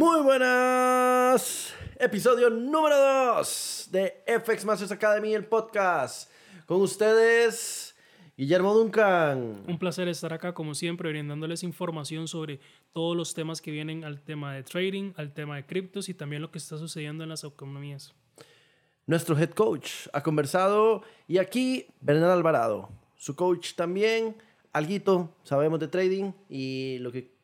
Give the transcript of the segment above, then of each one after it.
Muy buenas. Episodio número 2 de FX Masters Academy, el podcast. Con ustedes, Guillermo Duncan. Un placer estar acá, como siempre, brindándoles información sobre todos los temas que vienen al tema de trading, al tema de criptos y también lo que está sucediendo en las economías. Nuestro head coach ha conversado y aquí Bernal Alvarado, su coach también, alguito, sabemos de trading y lo que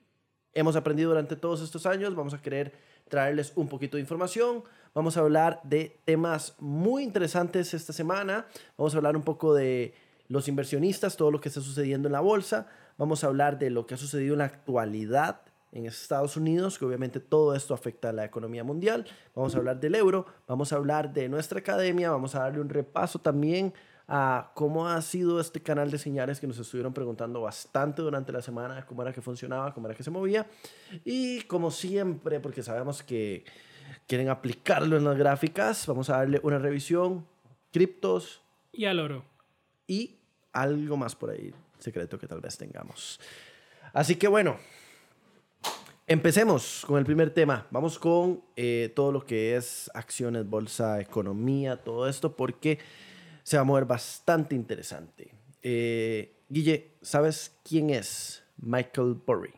hemos aprendido durante todos estos años. Vamos a querer traerles un poquito de información. Vamos a hablar de temas muy interesantes esta semana. Vamos a hablar un poco de los inversionistas, todo lo que está sucediendo en la bolsa. Vamos a hablar de lo que ha sucedido en la actualidad en Estados Unidos, que obviamente todo esto afecta a la economía mundial. Vamos a hablar del euro, vamos a hablar de nuestra academia, vamos a darle un repaso también a cómo ha sido este canal de señales que nos estuvieron preguntando bastante durante la semana, cómo era que funcionaba, cómo era que se movía. Y como siempre, porque sabemos que quieren aplicarlo en las gráficas, vamos a darle una revisión, criptos. Y al oro. Y algo más por ahí, secreto que tal vez tengamos. Así que bueno, empecemos con el primer tema. Vamos con eh, todo lo que es acciones, bolsa, economía, todo esto, porque se va a mover bastante interesante. Eh, Guille, ¿sabes quién es Michael Burry?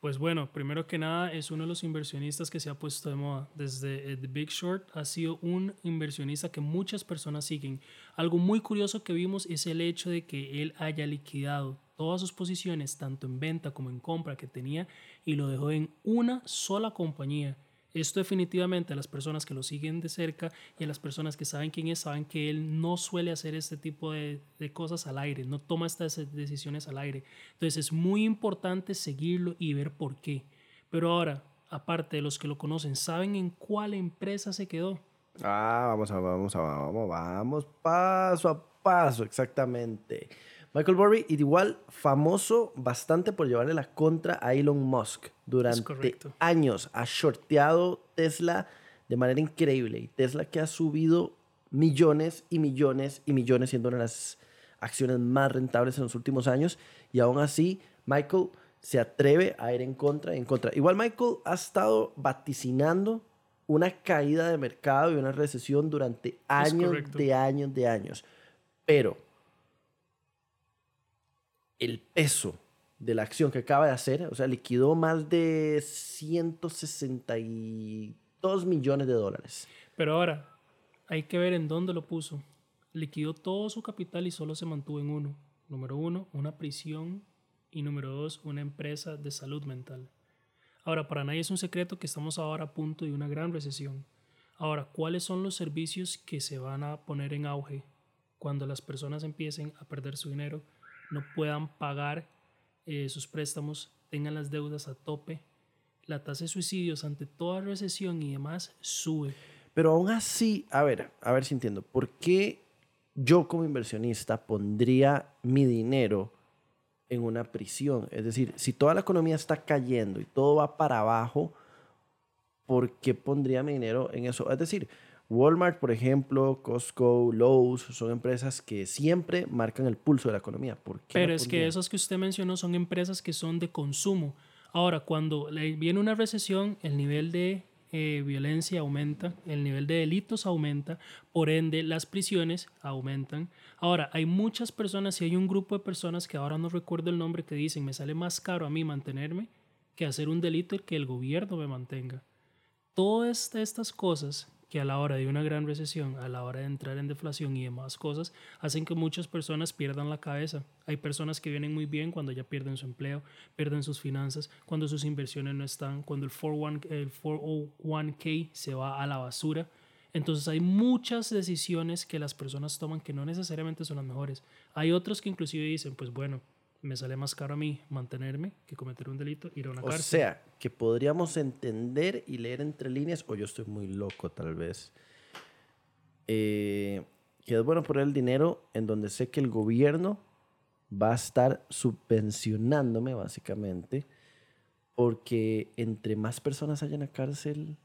Pues bueno, primero que nada es uno de los inversionistas que se ha puesto de moda. Desde eh, The Big Short ha sido un inversionista que muchas personas siguen. Algo muy curioso que vimos es el hecho de que él haya liquidado todas sus posiciones, tanto en venta como en compra que tenía, y lo dejó en una sola compañía. Esto definitivamente a las personas que lo siguen de cerca y a las personas que saben quién es, saben que él no suele hacer este tipo de, cosas al aire, no toma estas decisiones al aire. Entonces es muy importante seguirlo y ver por qué. Pero ahora, aparte de los que lo conocen, ¿saben en cuál empresa se quedó? Ah, vamos vamos vamos, vamos paso a paso, exactamente. Michael Burry, igual famoso bastante por llevarle la contra a Elon Musk. Durante años ha shorteado Tesla de manera increíble. Y Tesla que ha subido millones y millones y millones, siendo una de las acciones más rentables en los últimos años. Y aún así, Michael se atreve a ir en contra y en contra. Igual Michael ha estado vaticinando una caída de mercado y una recesión durante años de años de años. Pero el peso de la acción que acaba de hacer, o sea, liquidó más de 162 millones de dólares. Pero ahora, hay que ver en dónde lo puso. Liquidó todo su capital y solo se mantuvo en uno. Número uno, una prisión y número dos, una empresa de salud mental. Ahora, para nadie es un secreto que estamos ahora a punto de una gran recesión. Ahora, ¿cuáles son los servicios que se van a poner en auge cuando las personas empiecen a perder su dinero no puedan pagar eh, sus préstamos, tengan las deudas a tope, la tasa de suicidios ante toda recesión y demás sube. Pero aún así, a ver, a ver si entiendo, ¿por qué yo como inversionista pondría mi dinero en una prisión? Es decir, si toda la economía está cayendo y todo va para abajo, ¿por qué pondría mi dinero en eso? Es decir, Walmart, por ejemplo, Costco, Lowe's, son empresas que siempre marcan el pulso de la economía. Pero es que esas que usted mencionó son empresas que son de consumo. Ahora, cuando viene una recesión, el nivel de eh, violencia aumenta, el nivel de delitos aumenta, por ende las prisiones aumentan. Ahora, hay muchas personas y hay un grupo de personas que ahora no recuerdo el nombre que dicen, me sale más caro a mí mantenerme que hacer un delito que el gobierno me mantenga. Todas estas cosas que a la hora de una gran recesión, a la hora de entrar en deflación y demás cosas, hacen que muchas personas pierdan la cabeza. Hay personas que vienen muy bien cuando ya pierden su empleo, pierden sus finanzas, cuando sus inversiones no están, cuando el 401k se va a la basura. Entonces hay muchas decisiones que las personas toman que no necesariamente son las mejores. Hay otros que inclusive dicen, pues bueno, me sale más caro a mí mantenerme que cometer un delito, ir a una cárcel. O sea, que podríamos entender y leer entre líneas, o yo estoy muy loco tal vez, eh, que es bueno poner el dinero en donde sé que el gobierno va a estar subvencionándome básicamente, porque entre más personas haya en la cárcel,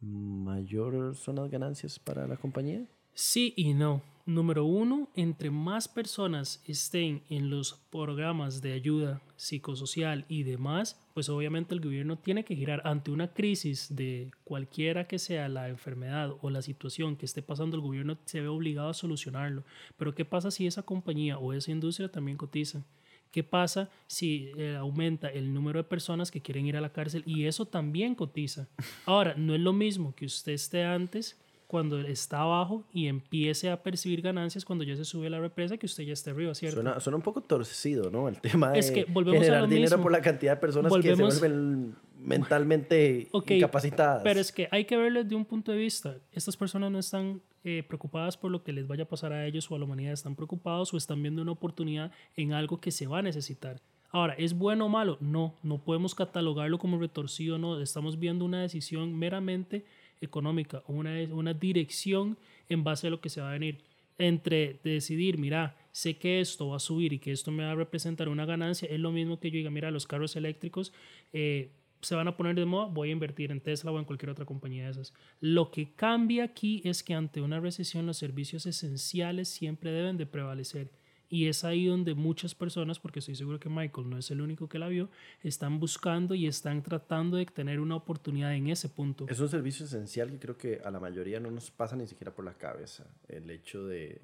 mayor son las ganancias para la compañía. Sí y no. Número uno, entre más personas estén en los programas de ayuda psicosocial y demás, pues obviamente el gobierno tiene que girar ante una crisis de cualquiera que sea la enfermedad o la situación que esté pasando, el gobierno se ve obligado a solucionarlo. Pero ¿qué pasa si esa compañía o esa industria también cotiza? ¿Qué pasa si eh, aumenta el número de personas que quieren ir a la cárcel y eso también cotiza? Ahora, no es lo mismo que usted esté antes cuando está abajo y empiece a percibir ganancias cuando ya se sube la represa que usted ya esté arriba, ¿cierto? Suena, suena un poco torcido, ¿no? El tema Es de que volvemos a generar lo dinero mismo. por la cantidad de personas que se Volvemos- vuelven mentalmente incapacitadas. Pero es que hay que verlo desde un punto de vista. Estas personas no están eh, preocupadas por lo que les vaya a pasar a ellos o a la humanidad, están preocupados o están viendo una oportunidad en algo que se va a necesitar. Ahora, ¿es bueno o malo? No, no podemos catalogarlo como retorcido, no. Estamos viendo una decisión meramente económica una, una dirección en base a lo que se va a venir. Entre decidir, mira, sé que esto va a subir y que esto me va a representar una ganancia, es lo mismo que yo diga, mira, los carros eléctricos eh, se van a poner de moda, voy a invertir en Tesla o en cualquier otra compañía de esas. Lo que cambia aquí es que ante una recesión los servicios esenciales siempre deben de prevalecer. Y es ahí donde muchas personas, porque estoy seguro que Michael no es el único que la vio, están buscando y están tratando de tener una oportunidad en ese punto. Es un servicio esencial que creo que a la mayoría no nos pasa ni siquiera por la cabeza. El hecho de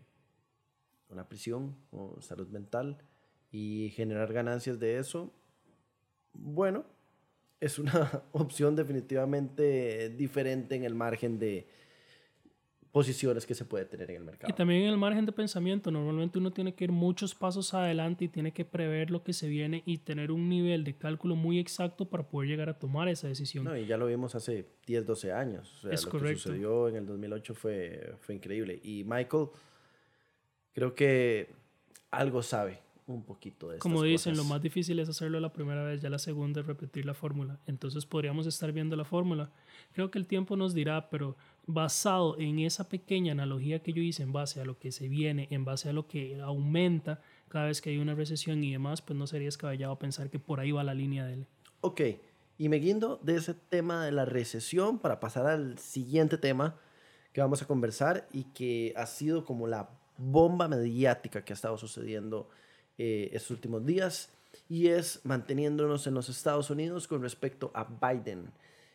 una prisión o salud mental y generar ganancias de eso, bueno, es una opción definitivamente diferente en el margen de posiciones que se puede tener en el mercado. Y también en el margen de pensamiento, normalmente uno tiene que ir muchos pasos adelante y tiene que prever lo que se viene y tener un nivel de cálculo muy exacto para poder llegar a tomar esa decisión. No, y ya lo vimos hace 10, 12 años. O sea, Es lo correcto. que sucedió en el 2008 fue, fue increíble. Y Michael, creo que algo sabe un poquito de estas Como dicen, lo cosas. más difícil es hacerlo la primera vez, ya la segunda es repetir la fórmula. Entonces podríamos estar viendo la fórmula. Creo que el tiempo nos dirá, pero basado en esa pequeña analogía que yo hice, en base a lo que se viene, en base a lo que aumenta cada vez que hay una recesión y demás, pues no sería descabellado pensar que por ahí va la línea de él. Ok, y me guindo de ese tema de la recesión para pasar al siguiente tema que vamos a conversar y que ha sido como la bomba mediática que ha estado sucediendo eh, estos últimos días y es manteniéndonos en los Estados Unidos con respecto a Biden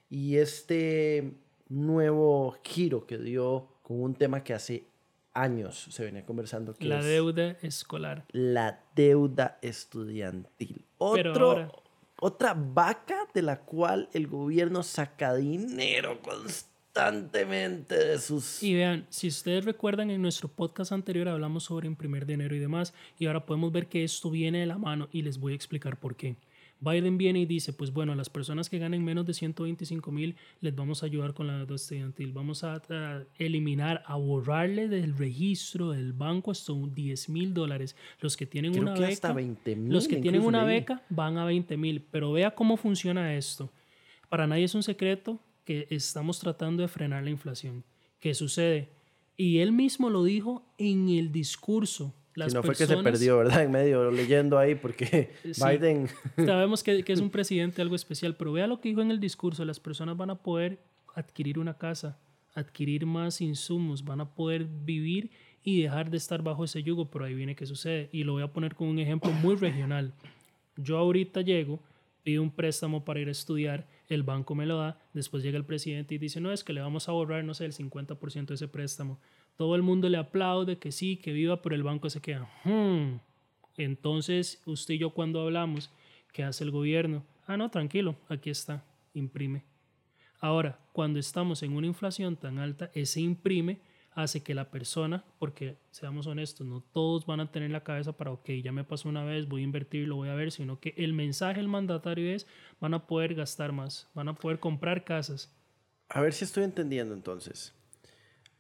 y este nuevo giro que dio con un tema que hace años se venía conversando que La es deuda escolar. la deuda estudiantil. Otro, ahora- otra vaca de la cual el gobierno saca dinero constantemente de sus... Y vean, si ustedes recuerdan en nuestro podcast anterior hablamos sobre imprimir dinero y demás, y ahora podemos ver que esto viene de la mano y les voy a explicar por qué. Biden viene y dice, pues bueno, a las personas que ganen menos de 125 mil les vamos a ayudar con la deuda estudiantil, vamos a, a eliminar, a borrarle del registro del banco hasta un 10 mil dólares. Los que tienen Creo una que beca, hasta 20 mil. los que tienen una beca van a 20 mil, pero vea cómo funciona esto. Para nadie es un secreto que estamos tratando de frenar la inflación. ¿Qué sucede? Y él mismo lo dijo en el discurso. Las Si no fue que se personas- perdió, ¿verdad? En medio, leyendo ahí, porque Sí. Biden... Sabemos que, que es un presidente algo especial, pero vea lo que dijo en el discurso. Las personas van a poder adquirir una casa, adquirir más insumos, van a poder vivir y dejar de estar bajo ese yugo, pero ahí viene qué sucede. Y lo voy a poner con un ejemplo muy regional. Yo ahorita llego, pido un préstamo para ir a estudiar, el banco me lo da, después llega el presidente y dice, no, es que le vamos a borrar, no sé, el 50% de ese préstamo. Todo el mundo le aplaude, que sí, que viva, pero el banco se queda. "Hmm". Entonces, usted y yo cuando hablamos, ¿qué hace el gobierno? Ah, no, tranquilo, aquí está, imprime. Ahora, cuando estamos en una inflación tan alta, ese imprime hace que la persona, porque seamos honestos, no todos van a tener la cabeza para, ok, ya me pasó una vez, voy a invertir, lo voy a ver, sino que el mensaje del mandatario es, van a poder gastar más, van a poder comprar casas. A ver si estoy entendiendo entonces.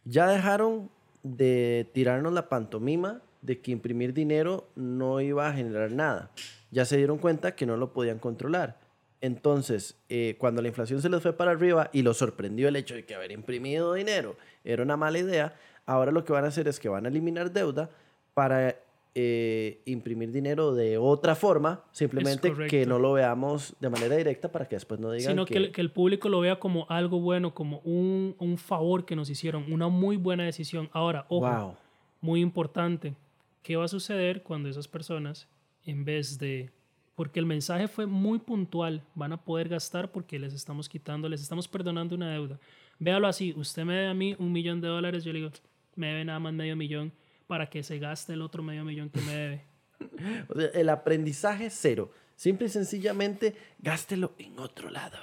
Ya dejaron de tirarnos la pantomima de que imprimir dinero no iba a generar nada. Ya se dieron cuenta que no lo podían controlar. Entonces, eh, cuando la inflación se les fue para arriba y los sorprendió el hecho de que haber imprimido dinero era una mala idea, ahora lo que van a hacer es que van a eliminar deuda para eh, imprimir dinero de otra forma, simplemente que no lo veamos de manera directa para que después no digan sino que... que, el- que el público lo vea como algo bueno, como un, un favor que nos hicieron, una muy buena decisión. Ahora, ojo, wow. muy importante, ¿qué va a suceder cuando esas personas, en vez de porque el mensaje fue muy puntual. Van a poder gastar porque les estamos quitando, les estamos perdonando una deuda. Véalo así, usted me debe a mí un millón de dólares, yo le digo, me debe nada más medio millón para que se gaste el otro medio millón que me debe. o sea, el aprendizaje cero. Simple y sencillamente, gástelo en otro lado.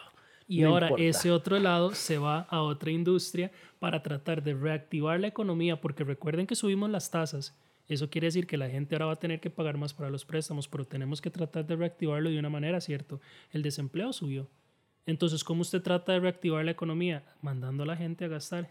Y ahora ese otro lado se va a otra industria para tratar de reactivar la economía, porque recuerden que subimos las tasas eso quiere decir que la gente ahora va a tener que pagar más para los préstamos, pero tenemos que tratar de reactivarlo de una manera, ¿cierto? El desempleo subió. Entonces, ¿cómo usted trata de reactivar la economía? Mandando a la gente a gastar.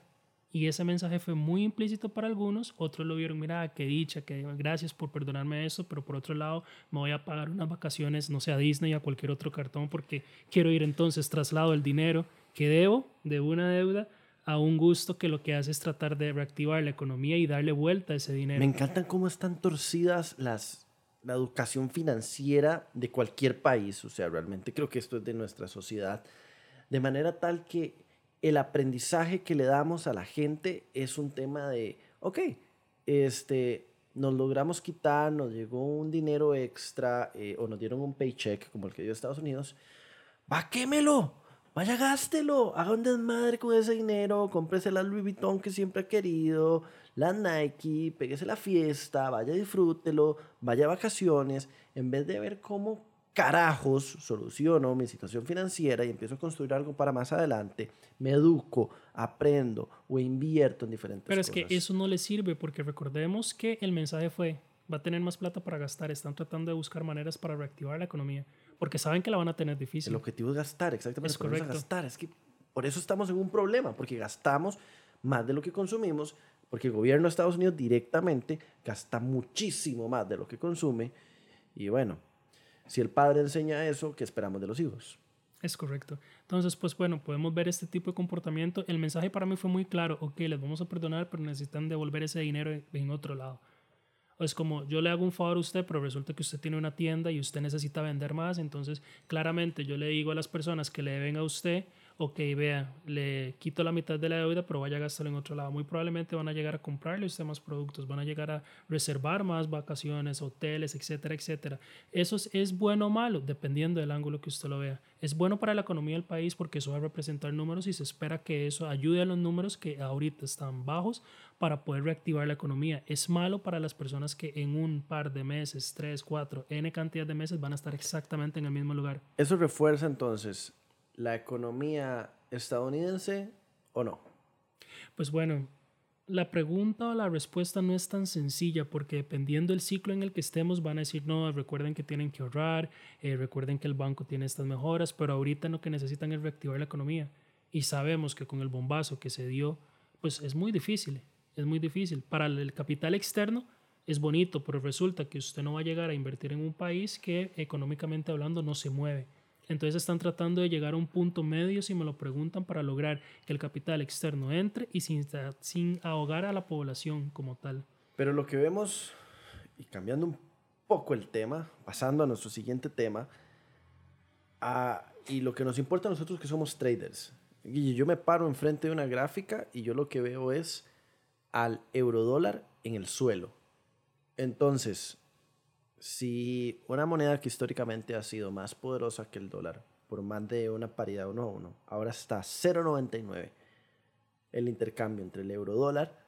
Y ese mensaje fue muy implícito para algunos, otros lo vieron, mira, qué dicha, que gracias por perdonarme eso, pero por otro lado me voy a pagar unas vacaciones, no sé, a Disney, a cualquier otro cartón, porque quiero ir entonces, traslado el dinero que debo de una deuda a un gusto que lo que hace es tratar de reactivar la economía y darle vuelta a ese dinero. Me encantan cómo están torcidas las, la educación financiera de cualquier país. O sea, realmente creo que esto es de nuestra sociedad. De manera tal que el aprendizaje que le damos a la gente es un tema de, ok, este, nos logramos quitar, nos llegó un dinero extra eh, o nos dieron un paycheck como el que dio Estados Unidos, va, quémelo Vaya, gástelo, haga un desmadre con ese dinero, cómprese la Louis Vuitton que siempre ha querido, la Nike, péguese la fiesta, vaya, disfrútelo, vaya a vacaciones, en vez de ver cómo carajos soluciono mi situación financiera y empiezo a construir algo para más adelante, me educo, aprendo o invierto en diferentes Pero cosas. Pero es que eso no le sirve porque recordemos que el mensaje fue, va a tener más plata para gastar, están tratando de buscar maneras para reactivar la economía porque saben que la van a tener difícil. El objetivo es gastar, exactamente. Es correcto. gastar. Es que por eso estamos en un problema, porque gastamos más de lo que consumimos, porque el gobierno de Estados Unidos directamente gasta muchísimo más de lo que consume. Y bueno, si el padre enseña eso, ¿qué esperamos de los hijos? Es correcto. Entonces, pues bueno, podemos ver este tipo de comportamiento. El mensaje para mí fue muy claro. Ok, les vamos a perdonar, pero necesitan devolver ese dinero en otro lado es como yo le hago un favor a usted, pero resulta que usted tiene una tienda y usted necesita vender más, entonces claramente yo le digo a las personas que le deben a usted, ok, vea, le quito la mitad de la deuda, pero vaya a gastarlo en otro lado. Muy probablemente van a llegar a comprarle usted más productos, van a llegar a reservar más vacaciones, hoteles, etcétera, etcétera. Eso es, bueno o malo, dependiendo del ángulo que usted lo vea. Es bueno para la economía del país porque eso va a representar números y se espera que eso ayude a los números que ahorita están bajos para poder reactivar la economía. Es malo para las personas que en un par de meses, tres, cuatro, n cantidad de meses van a estar exactamente en el mismo lugar. Eso refuerza entonces la economía estadounidense o no? Pues bueno, la pregunta o la respuesta no es tan sencilla porque dependiendo del ciclo en el que estemos van a decir, no, recuerden que tienen que ahorrar, eh, recuerden que el banco tiene estas mejoras, pero ahorita lo que necesitan es reactivar la economía. Y sabemos que con el bombazo que se dio, pues es muy difícil, es muy difícil. Para el capital externo es bonito, pero resulta que usted no va a llegar a invertir en un país que económicamente hablando no se mueve. Entonces están tratando de llegar a un punto medio, si me lo preguntan, para lograr que el capital externo entre y sin, ahogar a la población como tal. Pero lo que vemos, y cambiando un poco el tema, pasando a nuestro siguiente tema, y lo que nos importa a nosotros que somos traders. Y yo me paro enfrente de una gráfica y yo lo que veo es al eurodólar en el suelo. Entonces, si una moneda que históricamente ha sido más poderosa que el dólar, por más de una paridad uno a uno, ahora está 0,99 el intercambio entre el euro dólar,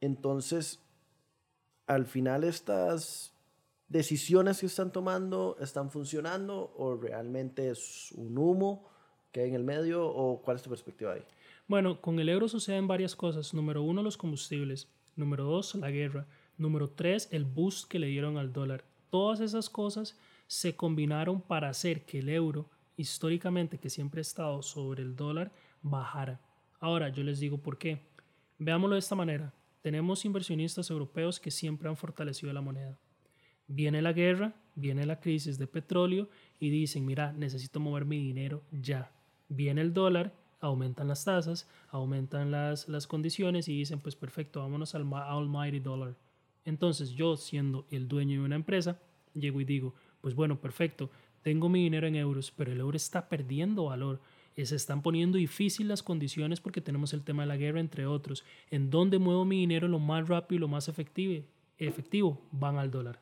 entonces al final estas decisiones que están tomando están funcionando o realmente es un humo que hay en el medio o cuál es tu perspectiva ahí? Bueno, con el euro suceden varias cosas. Número uno, los combustibles. Número dos, la guerra. Número tres, el boost que le dieron al dólar. Todas esas cosas se combinaron para hacer que el euro, históricamente que siempre ha estado sobre el dólar, bajara. Ahora, yo les digo por qué. Veámoslo de esta manera. Tenemos inversionistas europeos que siempre han fortalecido la moneda. Viene la guerra, viene la crisis de petróleo y dicen, mira, necesito mover mi dinero ya. Viene el dólar, aumentan las tasas, aumentan las, las condiciones y dicen, pues perfecto, vámonos al almighty dollar. Entonces yo, siendo el dueño de una empresa, llego y digo, pues bueno, perfecto, tengo mi dinero en euros, pero el euro está perdiendo valor. Y se están poniendo difíciles las condiciones porque tenemos el tema de la guerra, entre otros. ¿En dónde muevo mi dinero lo más rápido y lo más efectivo? efectivo? Van al dólar.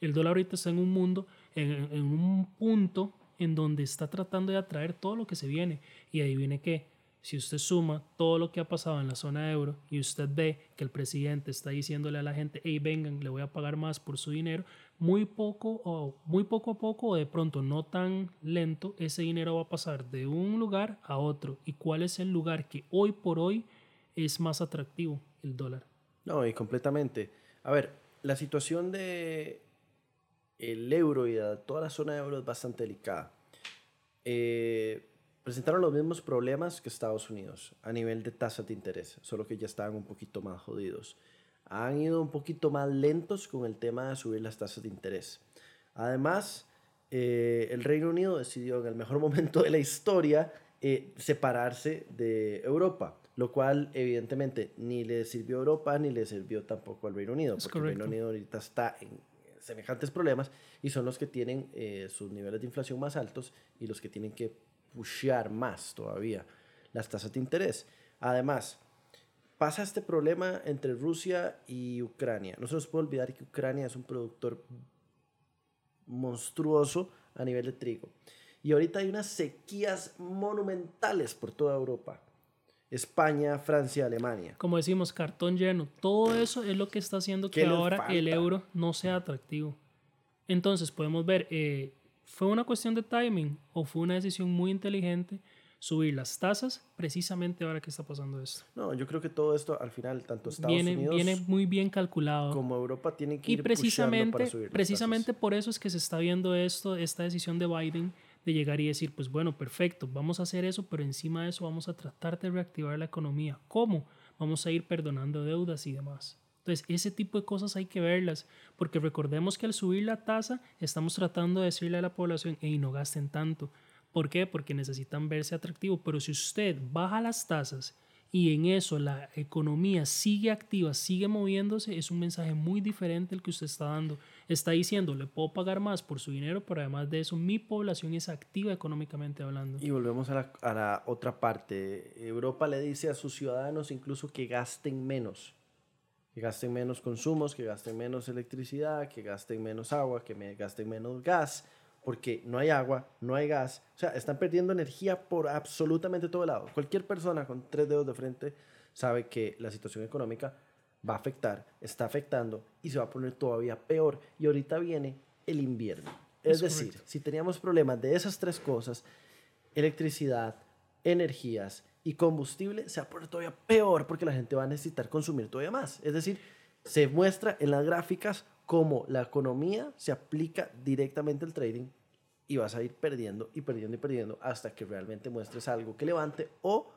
El dólar ahorita está en un mundo, en, un punto en donde está tratando de atraer todo lo que se viene. Y adivine qué, si usted suma todo lo que ha pasado en la zona euro y usted ve que el presidente está diciéndole a la gente, hey, vengan, le voy a pagar más por su dinero, muy poco o muy poco a poco o de pronto no tan lento, ese dinero va a pasar de un lugar a otro. ¿Y cuál es el lugar que hoy por hoy es más atractivo? El dólar. No, y completamente. A ver, la situación de el euro y de toda la zona euro es bastante delicada. Eh, presentaron los mismos problemas que Estados Unidos a nivel de tasas de interés, solo que ya estaban un poquito más jodidos. Han ido un poquito más lentos con el tema de subir las tasas de interés. Además, eh, el Reino Unido decidió en el mejor momento de la historia eh, separarse de Europa, lo cual evidentemente ni le sirvió a Europa ni le sirvió tampoco al Reino Unido, porque el Reino Unido ahorita está en semejantes problemas y son los que tienen eh, sus niveles de inflación más altos y los que tienen que pushear más todavía las tasas de interés. Además, pasa este problema entre Rusia y Ucrania. No se nos puede olvidar que Ucrania es un productor monstruoso a nivel de trigo. Y ahorita hay unas sequías monumentales por toda Europa. España, Francia, Alemania. Como decimos, cartón lleno. Todo eso es lo que está haciendo que ahora el euro no sea atractivo. Entonces podemos ver, eh, ¿Fue una cuestión de timing o fue una decisión muy inteligente subir las tasas precisamente ahora que está pasando esto? No, yo creo que todo esto al final, tanto Estados viene, Unidos viene muy bien calculado. como Europa tiene que y ir precisamente, para subir las precisamente por eso es que se está viendo esto, esta decisión de Biden de llegar y decir, pues bueno, perfecto, vamos a hacer eso, pero encima de eso vamos a tratar de reactivar la economía. ¿Cómo? Vamos a ir perdonando deudas y demás. Entonces, ese tipo de cosas hay que verlas, porque recordemos que al subir la tasa estamos tratando de decirle a la población, hey, no gasten tanto. ¿Por qué? Porque necesitan verse atractivos. Pero si usted baja las tasas y en eso la economía sigue activa, sigue moviéndose, es un mensaje muy diferente el que usted está dando. Está diciendo, le puedo pagar más por su dinero, pero además de eso, mi población es activa económicamente hablando. Y volvemos a la, a la otra parte. Europa le dice a sus ciudadanos incluso que gasten menos que gasten menos consumos, que gasten menos electricidad, que gasten menos agua, que me gasten menos gas, porque no hay agua, no hay gas. O sea, están perdiendo energía por absolutamente todo lado. Cualquier persona con tres dedos de frente sabe que la situación económica va a afectar, está afectando y se va a poner todavía peor. Y ahorita viene el invierno. Es, decir, si teníamos problemas de esas tres cosas, electricidad, energías y combustible se va a poner todavía peor porque la gente va a necesitar consumir todavía más. Es decir, se muestra en las gráficas cómo la economía se aplica directamente al trading y vas a ir perdiendo y perdiendo y perdiendo hasta que realmente muestres algo que levante o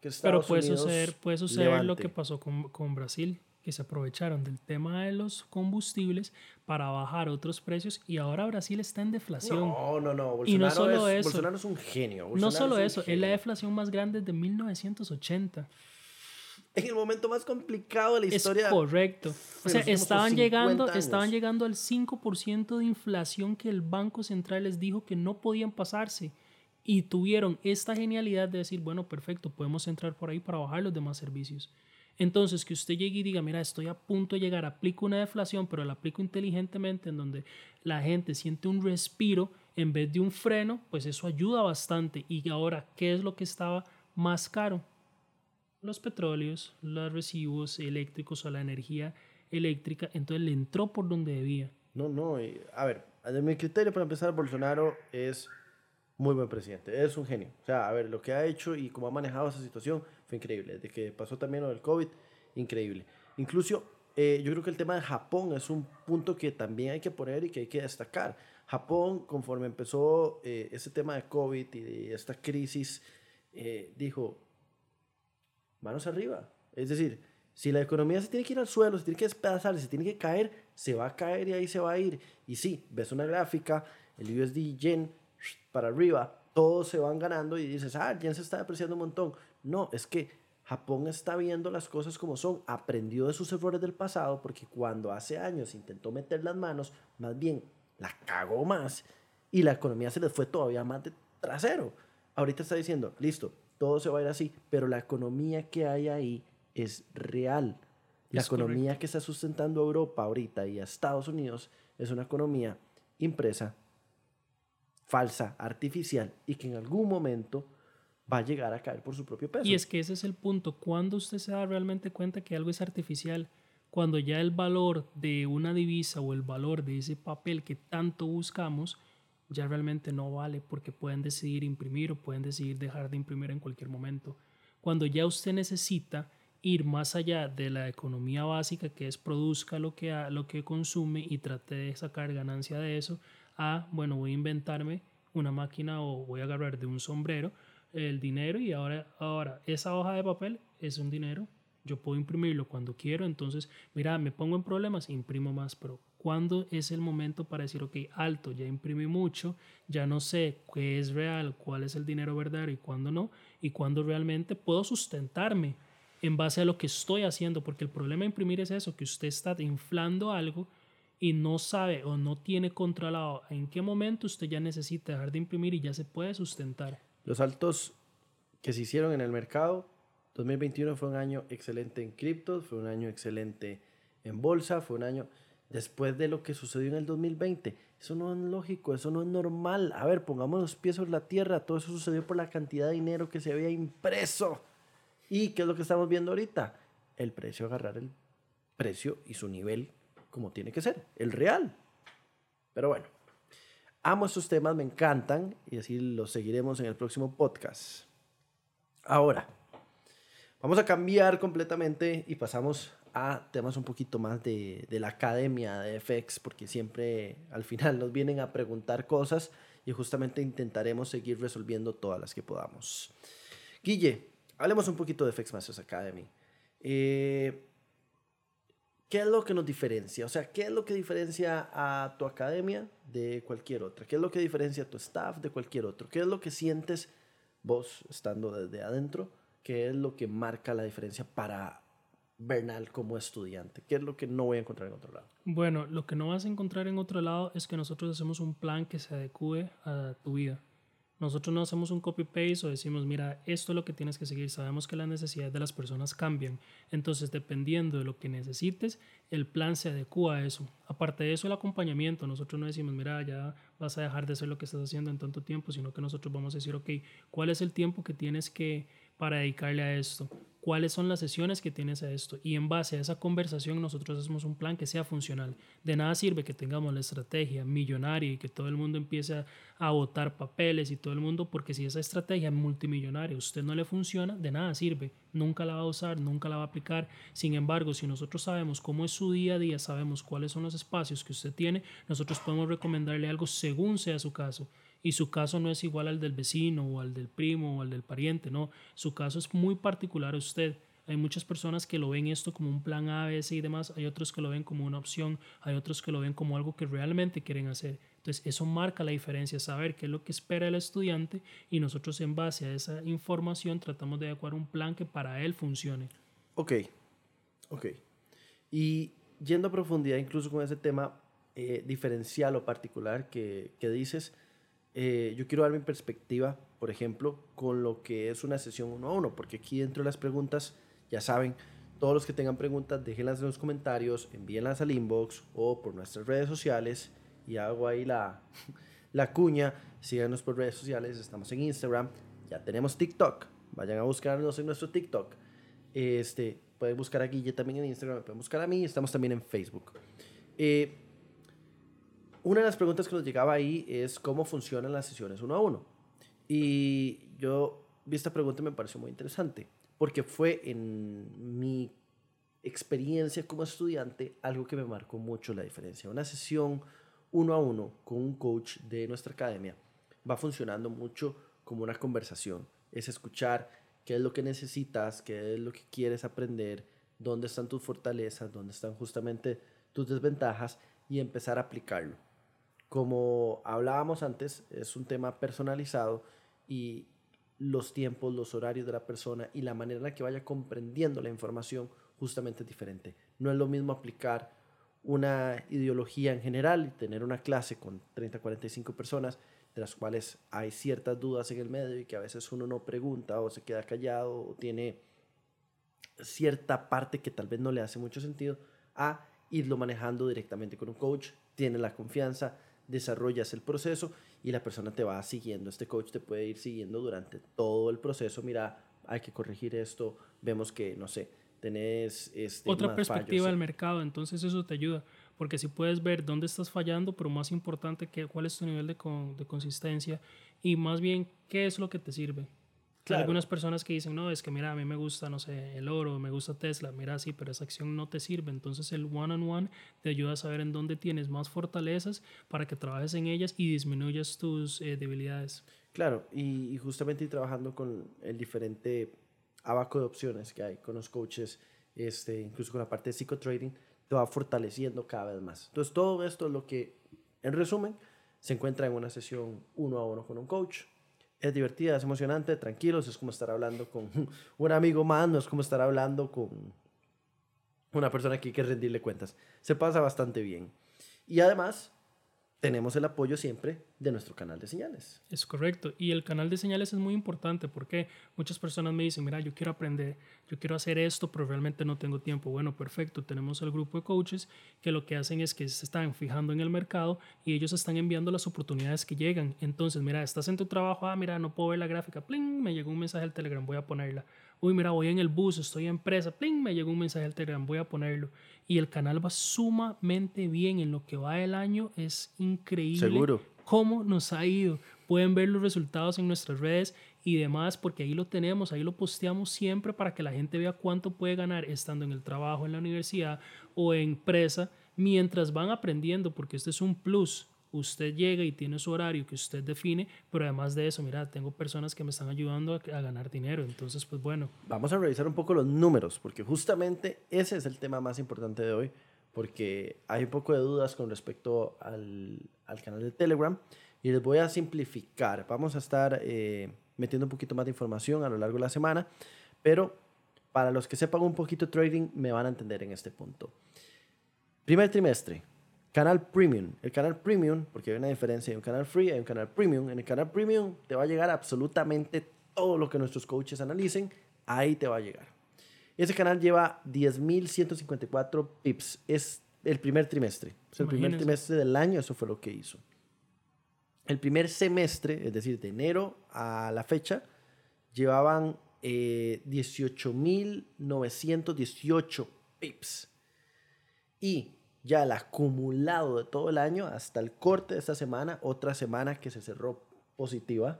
que Estados Pero puede Unidos suceder, puede suceder lo que pasó con, con Brasil que se aprovecharon del tema de los combustibles para bajar otros precios y ahora Brasil está en deflación. No, no, no. y no solo es, eso. Bolsonaro es un genio. no solo eso, es la deflación más grande desde 1980. En el momento más complicado de la historia. Es correcto. O sea, estaban llegando, estaban llegando al 5% de inflación que el Banco Central les dijo que no podían pasarse. Y tuvieron esta genialidad de decir, bueno, perfecto, podemos entrar por ahí para bajar los demás servicios. Entonces, que usted llegue y diga, mira, estoy a punto de llegar, aplico una deflación, pero la aplico inteligentemente en donde la gente siente un respiro en vez de un freno, pues eso ayuda bastante. Y ahora, ¿qué es lo que estaba más caro? Los petróleos, los recibos eléctricos o la energía eléctrica. Entonces le entró por donde debía. No, no. a ver, de mi criterio para empezar, Bolsonaro es muy buen presidente, es un genio. O sea, a ver, lo que ha hecho y cómo ha manejado esa situación fue increíble. De que pasó también lo del COVID, increíble. Incluso eh, yo creo que el tema de Japón es un punto que también hay que poner y que hay que destacar. Japón, conforme empezó eh, ese tema de COVID y de esta crisis, eh, dijo, manos arriba. Es decir, si la economía se tiene que ir al suelo, se tiene que despedazar, se tiene que caer, se va a caer y ahí se va a ir. Y sí, ves una gráfica, el USD yen para arriba, todos se van ganando y dices, ah, yen se está depreciando un montón. No, es que Japón está viendo las cosas como son, aprendió de sus errores del pasado, porque cuando hace años intentó meter las manos, más bien la cagó más y la economía se les fue todavía más de trasero. ahorita está diciendo, listo, todo se va a ir así, pero la economía que hay ahí es real. La economía que está sustentando a Europa ahorita y a Estados Unidos es una economía impresa, falsa, artificial y que en algún momento va a llegar a caer por su propio peso. Y es que ese es el punto. Cuando usted se da realmente cuenta que algo es artificial, cuando ya el valor de una divisa o el valor de ese papel que tanto buscamos ya realmente no vale porque pueden decidir imprimir o pueden decidir dejar de imprimir en cualquier momento. Cuando ya usted necesita ir más allá de la economía básica que es produzca lo que, lo que consume y trate de sacar ganancia de eso, a, bueno, voy a inventarme una máquina o voy a agarrar de un sombrero el dinero y ahora, ahora esa hoja de papel es un dinero. Yo puedo imprimirlo cuando quiero, entonces, mira, me pongo en problemas, imprimo más, pero ¿cuándo es el momento para decir, ok, alto, ya imprimí mucho, ya no sé qué es real, cuál es el dinero verdadero y cuándo no, y cuándo realmente puedo sustentarme en base a lo que estoy haciendo, porque el problema de imprimir es eso, que usted está inflando algo y no sabe o no tiene controlado en qué momento usted ya necesita dejar de imprimir y ya se puede sustentar. Los altos que se hicieron en el mercado 2021 fue un año excelente en criptos, fue un año excelente en bolsa, fue un año después de lo que sucedió en el 2020. Eso no es lógico, eso no es normal. A ver, pongamos los pies sobre la tierra. Todo eso sucedió por la cantidad de dinero que se había impreso. ¿Y qué es lo que estamos viendo ahorita? El precio, agarrar el precio y su nivel como tiene que ser, el real. Pero bueno, amo estos temas, me encantan y así los seguiremos en el próximo podcast. Ahora, Vamos a cambiar completamente y pasamos a temas un poquito más de, de, la academia de FX, porque siempre al final nos vienen a preguntar cosas y justamente intentaremos seguir resolviendo todas las que podamos. Guille, hablemos un poquito de FX Masters Academy. Eh, ¿Qué es lo que nos diferencia? O sea, ¿qué es lo que diferencia a tu academia de cualquier otra? ¿Qué es lo que diferencia a tu staff de cualquier otro? ¿Qué es lo que sientes vos estando desde adentro? ¿Qué es lo que marca la diferencia para Bernal como estudiante? ¿Qué es lo que no voy a encontrar en otro lado? Bueno, lo que no vas a encontrar en otro lado es que nosotros hacemos un plan que se adecue a tu vida. Nosotros no hacemos un copy-paste o decimos, mira, esto es lo que tienes que seguir. Sabemos que las necesidades de las personas cambian. Entonces, dependiendo de lo que necesites, el plan se adecua a eso. Aparte de eso, el acompañamiento. Nosotros no decimos, mira, ya vas a dejar de hacer lo que estás haciendo en tanto tiempo, sino que nosotros vamos a decir, ok, ¿cuál es el tiempo que tienes que para dedicarle a esto, cuáles son las sesiones que tienes a esto y en base a esa conversación nosotros hacemos un plan que sea funcional. De nada sirve que tengamos la estrategia millonaria y que todo el mundo empiece a votar papeles y todo el mundo, porque si esa estrategia multimillonaria a usted no le funciona, de nada sirve, nunca la va a usar, nunca la va a aplicar. Sin embargo, si nosotros sabemos cómo es su día a día, sabemos cuáles son los espacios que usted tiene, nosotros podemos recomendarle algo según sea su caso y su caso no es igual al del vecino o al del primo o al del pariente, no, su caso es muy particular a usted. Hay muchas personas que lo ven esto como un plan A, B, C y demás, hay otros que lo ven como una opción, hay otros que lo ven como algo que realmente quieren hacer. Entonces eso marca la diferencia, saber qué es lo que espera el estudiante y nosotros en base a esa información tratamos de adecuar un plan que para él funcione. Ok, ok. Y yendo a profundidad incluso con ese tema eh, diferencial o particular que, que dices, eh, yo quiero dar mi perspectiva, por ejemplo, con lo que es una sesión uno a uno, porque aquí dentro de las preguntas, ya saben, todos los que tengan preguntas, déjenlas en los comentarios, envíenlas al inbox o por nuestras redes sociales y hago ahí la, la cuña, síganos por redes sociales, estamos en Instagram, ya tenemos TikTok, vayan a buscarnos en nuestro TikTok. Este, pueden buscar a Guille también en Instagram, pueden buscar a mí, estamos también en Facebook. Eh, una de las preguntas que nos llegaba ahí es cómo funcionan las sesiones uno a uno. Y yo vi esta pregunta y me pareció muy interesante, porque fue en mi experiencia como estudiante algo que me marcó mucho la diferencia. Una sesión uno a uno con un coach de nuestra academia va funcionando mucho como una conversación. Es escuchar qué es lo que necesitas, qué es lo que quieres aprender, dónde están tus fortalezas, dónde están justamente tus desventajas y empezar a aplicarlo como hablábamos antes, es un tema personalizado y los tiempos, los horarios de la persona y la manera en la que vaya comprendiendo la información justamente es diferente. No es lo mismo aplicar una ideología en general y tener una clase con 30, 45 personas, de las cuales hay ciertas dudas en el medio y que a veces uno no pregunta o se queda callado o tiene cierta parte que tal vez no le hace mucho sentido, a irlo manejando directamente con un coach, tiene la confianza, desarrollas el proceso y la persona te va siguiendo. Este coach te puede ir siguiendo durante todo el proceso. Mira, hay que corregir esto. Vemos que, no sé, tenés este, otra perspectiva del mercado, entonces eso te ayuda, porque si puedes ver dónde estás fallando, pero más importante, que, cuál es tu nivel de, de consistencia y más bien qué es lo que te sirve. Hay algunas personas que dicen, no, es que mira, a mí me gusta, no sé, el oro, me gusta Tesla, mira, sí, pero esa acción no te sirve. Entonces el one-on-one te ayuda a saber en dónde tienes más fortalezas para que trabajes en ellas y disminuyas tus eh, debilidades. Claro, y, justamente trabajando con el diferente abaco de opciones que hay con los coaches, este, incluso con la parte de psicotrading, te va fortaleciendo cada vez más. Entonces todo esto es lo que, en resumen, se encuentra en una sesión uno a uno con un coach es divertida, es emocionante, tranquilos, es como estar hablando con un amigo más, no es como estar hablando con una persona que hay que rendirle cuentas. Se pasa bastante bien. Y además, tenemos el apoyo siempre de nuestro canal de señales. Es correcto. Y el canal de señales es muy importante porque muchas personas me dicen, mira, yo quiero aprender, yo quiero hacer esto, pero realmente no tengo tiempo. Bueno, perfecto. Tenemos el grupo de coaches que lo que hacen es que se están fijando en el mercado y ellos están enviando las oportunidades que llegan. Entonces, mira, estás en tu trabajo, ah, mira, no puedo ver la gráfica, pling, me llegó un mensaje al Telegram, voy a ponerla. Uy, mira, voy en el bus, estoy en presa, pling, me llegó un mensaje al Telegram, voy a ponerlo y el canal va sumamente bien en lo que va del año. Es increíble Seguro. cómo nos ha ido. Pueden ver los resultados en nuestras redes y demás, porque ahí lo tenemos, ahí lo posteamos siempre para que la gente vea cuánto puede ganar estando en el trabajo, en la universidad o en empresa, mientras van aprendiendo, porque este es un plus usted llega y tiene su horario que usted define, pero además de eso, mira, tengo personas que me están ayudando a, ganar dinero, entonces pues bueno. Vamos a revisar un poco los números, porque justamente ese es el tema más importante de hoy, porque hay un poco de dudas con respecto al, al canal de Telegram y les voy a simplificar. Vamos a estar eh, metiendo un poquito más de información a lo largo de la semana, pero para los que sepan un poquito trading me van a entender en este punto. Primer trimestre, Canal Premium. El canal Premium, porque hay una diferencia, hay un canal free, hay un canal Premium. En el canal Premium te va a llegar absolutamente todo lo que nuestros coaches analicen, ahí te va a llegar. Ese canal lleva 10.154 pips. Es el primer trimestre. Es el primer trimestre del año, eso fue lo que hizo. El primer semestre, es decir, de enero a la fecha, llevaban eh, 18.918 pips. Y ya el acumulado de todo el año hasta el corte de esta semana, otra semana que se cerró positiva.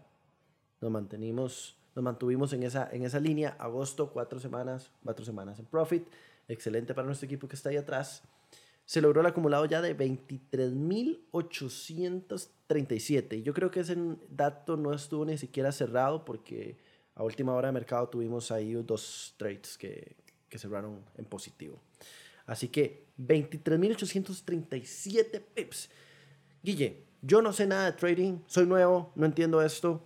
Nos mantenimos, nos mantuvimos en esa, en esa línea. Agosto, cuatro semanas, cuatro semanas en profit. Excelente para nuestro equipo que está ahí atrás. Se logró el acumulado ya de 23.837. Y yo creo que ese dato no estuvo ni siquiera cerrado porque a última hora de mercado tuvimos ahí dos trades que, que cerraron en positivo. Así que 23.837 pips. Guille, yo no sé nada de trading, soy nuevo, no entiendo esto.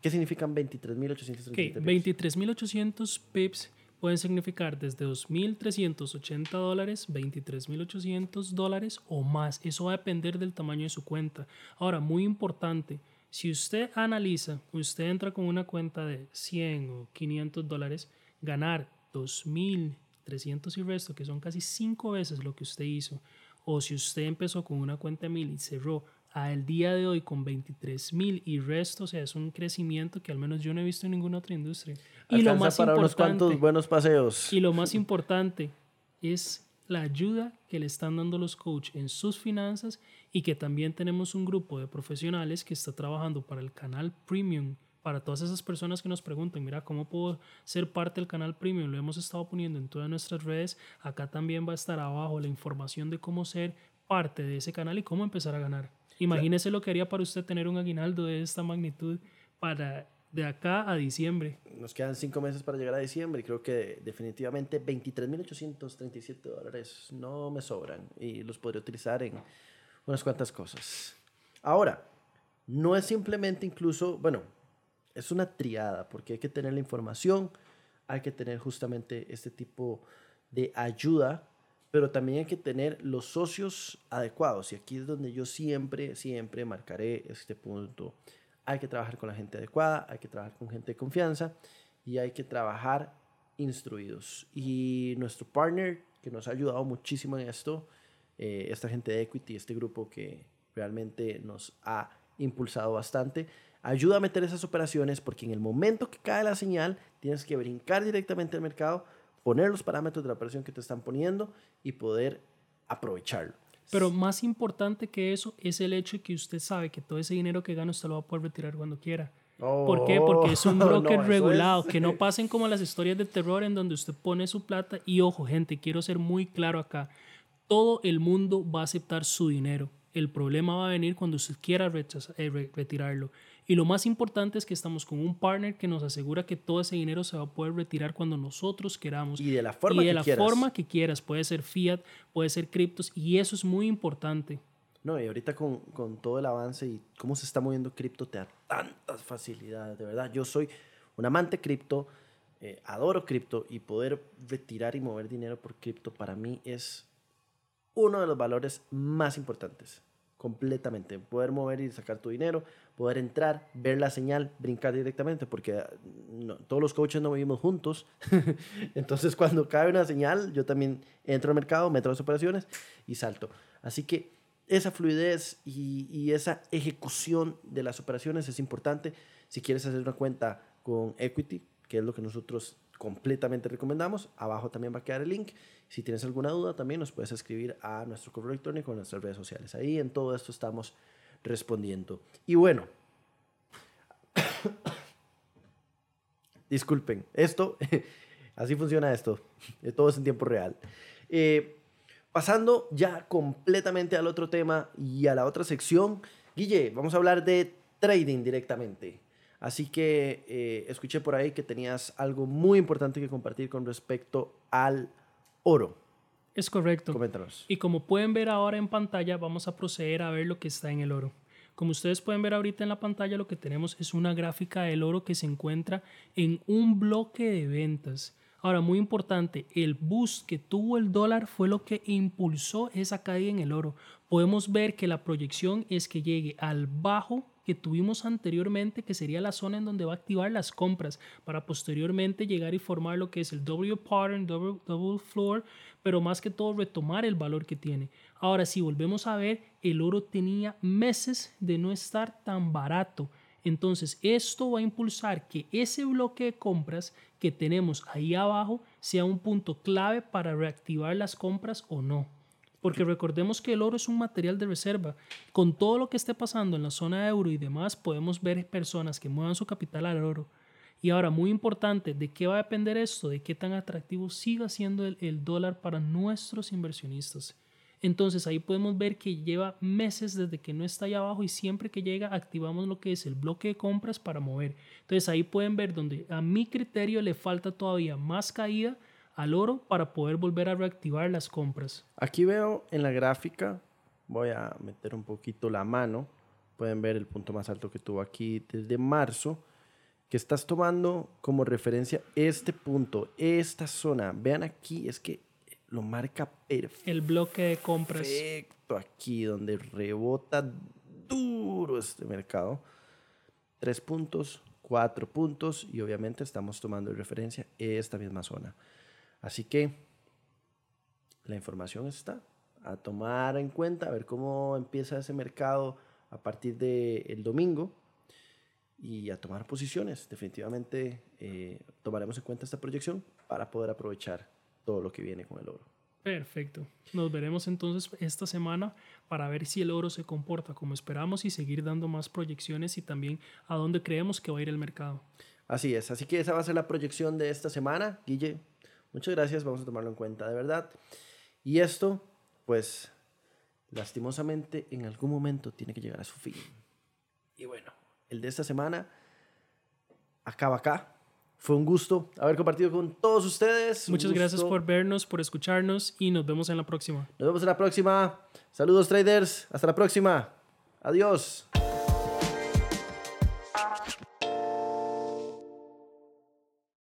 ¿Qué significan 23.837 okay, pips? 23.800 pips pueden significar desde 2.380 dólares, 23.800 dólares o más. Eso va a depender del tamaño de su cuenta. Ahora, muy importante, si usted analiza, usted entra con una cuenta de 100 o 500 dólares, ganar 2.000 300 y resto, que son casi cinco veces lo que usted hizo, o si usted empezó con una cuenta mil y cerró al día de hoy con 23 mil y resto, o sea, es un crecimiento que al menos yo no he visto en ninguna otra industria. y lo más para unos cuantos buenos paseos. Y lo más importante es la ayuda que le están dando los coaches en sus finanzas y que también tenemos un grupo de profesionales que está trabajando para el canal premium para todas esas personas que nos preguntan, mira, ¿cómo puedo ser parte del canal premium? Lo hemos estado poniendo en todas nuestras redes. Acá también va a estar abajo la información de cómo ser parte de ese canal y cómo empezar a ganar. Imagínese lo que haría para usted tener un aguinaldo de esta magnitud para de acá a diciembre. Nos quedan cinco meses para llegar a diciembre y creo que definitivamente 23.837 dólares no me sobran y los podría utilizar en unas cuantas cosas. Ahora, no es simplemente incluso, bueno, es una triada, porque hay que tener la información, hay que tener justamente este tipo de ayuda pero también hay que tener los socios adecuados. Y aquí es donde yo siempre, siempre marcaré este punto. Hay que trabajar con la gente adecuada, hay que trabajar con gente de confianza y hay que trabajar instruidos. Y nuestro partner que nos ha ayudado muchísimo en esto, eh, esta gente de Equity, este grupo que realmente nos ha impulsado bastante, ayuda a meter esas operaciones porque en el momento que cae la señal tienes que brincar directamente al mercado poner los parámetros de la operación que te están poniendo y poder aprovecharlo. Pero más importante que eso es el hecho de que usted sabe que todo ese dinero que gana usted lo va a poder retirar cuando quiera. ¿Por qué? Porque es un broker regulado. Que no pasen como las historias de terror en donde usted pone su plata. Y ojo, gente, quiero ser muy claro acá. Todo el mundo va a aceptar su dinero. El problema va a venir cuando usted quiera eh, retirarlo. Y lo más importante es que estamos con un partner que nos asegura que todo ese dinero se va a poder retirar cuando nosotros queramos. Y de la forma, y de la quieras. forma que quieras. Puede ser fiat, puede ser criptos. Y eso es muy importante. No, y ahorita con, con todo el avance y cómo se está moviendo cripto, te da tantas facilidades, de verdad. Yo soy un amante cripto, eh, adoro cripto y poder retirar y mover dinero por cripto para mí es uno de los valores más importantes completamente. Poder mover y sacar tu dinero, poder entrar, ver la señal, brincar directamente, porque todos los coaches no vivimos juntos. Entonces, cuando cae una señal, yo también entro al mercado, meto las operaciones y salto. Así que esa fluidez y, y esa ejecución de las operaciones es importante. Si quieres hacer una cuenta con Equity, que es lo que nosotros completamente recomendamos. Abajo también va a quedar el link. Si tienes alguna duda, también nos puedes escribir a nuestro correo electrónico en nuestras redes sociales. Ahí en todo esto estamos respondiendo. Y bueno, disculpen, esto, así funciona esto. Todo es en tiempo real. Eh, pasando ya completamente al otro tema y a la otra sección, Guille, vamos a hablar de trading directamente. Así que eh, escuché por ahí que tenías algo muy importante que compartir con respecto al oro. Es correcto. Coméntanos. Y como pueden ver ahora en pantalla, vamos a proceder a ver lo que está en el oro. Como ustedes pueden ver ahorita en la pantalla, lo que tenemos es una gráfica del oro que se encuentra en un bloque de ventas. Ahora, muy importante, el boost que tuvo el dólar fue lo que impulsó esa caída en el oro. Podemos ver que la proyección es que llegue al bajo que tuvimos anteriormente, que sería la zona en donde va a activar las compras para posteriormente llegar y formar lo que es el W pattern, double, double floor, pero más que todo retomar el valor que tiene. Ahora, si volvemos a ver, el oro tenía meses de no estar tan barato. Entonces, esto va a impulsar que ese bloque de compras que tenemos ahí abajo sea un punto clave para reactivar las compras o no. Porque recordemos que el oro es un material de reserva. Con todo lo que esté pasando en la zona de euro y demás, podemos ver personas que muevan su capital al oro. Y ahora, muy importante, ¿de qué va a depender esto? ¿De qué tan atractivo siga siendo el, dólar para nuestros inversionistas? Entonces ahí podemos ver que lleva meses desde que no está ahí abajo y siempre que llega activamos lo que es el bloque de compras para mover. Entonces ahí pueden ver donde a mi criterio le falta todavía más caída al oro para poder volver a reactivar las compras. Aquí veo en la gráfica, voy a meter un poquito la mano, pueden ver el punto más alto que tuvo aquí desde marzo, que estás tomando como referencia este punto, esta zona. Vean aquí, es que lo marca perfecto. El bloque de compras. Perfecto aquí, donde rebota duro este mercado. Tres puntos, cuatro puntos y obviamente estamos tomando de referencia esta misma zona. Así que la información está a tomar en cuenta, a ver cómo empieza ese mercado a partir del domingo y a tomar posiciones. Definitivamente eh, tomaremos en cuenta esta proyección para poder aprovechar todo lo que viene con el oro. Perfecto. Nos veremos entonces esta semana para ver si el oro se comporta como esperamos y seguir dando más proyecciones y también a dónde creemos que va a ir el mercado. Así es. Así que esa va a ser la proyección de esta semana. Guille, Muchas gracias, vamos a tomarlo en cuenta de verdad. Y esto, pues, lastimosamente, en algún momento tiene que llegar a su fin. Y bueno, el de esta semana acaba acá. Fue un gusto haber compartido con todos ustedes. Muchas gracias por vernos, por escucharnos y nos vemos en la próxima. Nos vemos en la próxima. Saludos traders. Hasta la próxima. Adiós.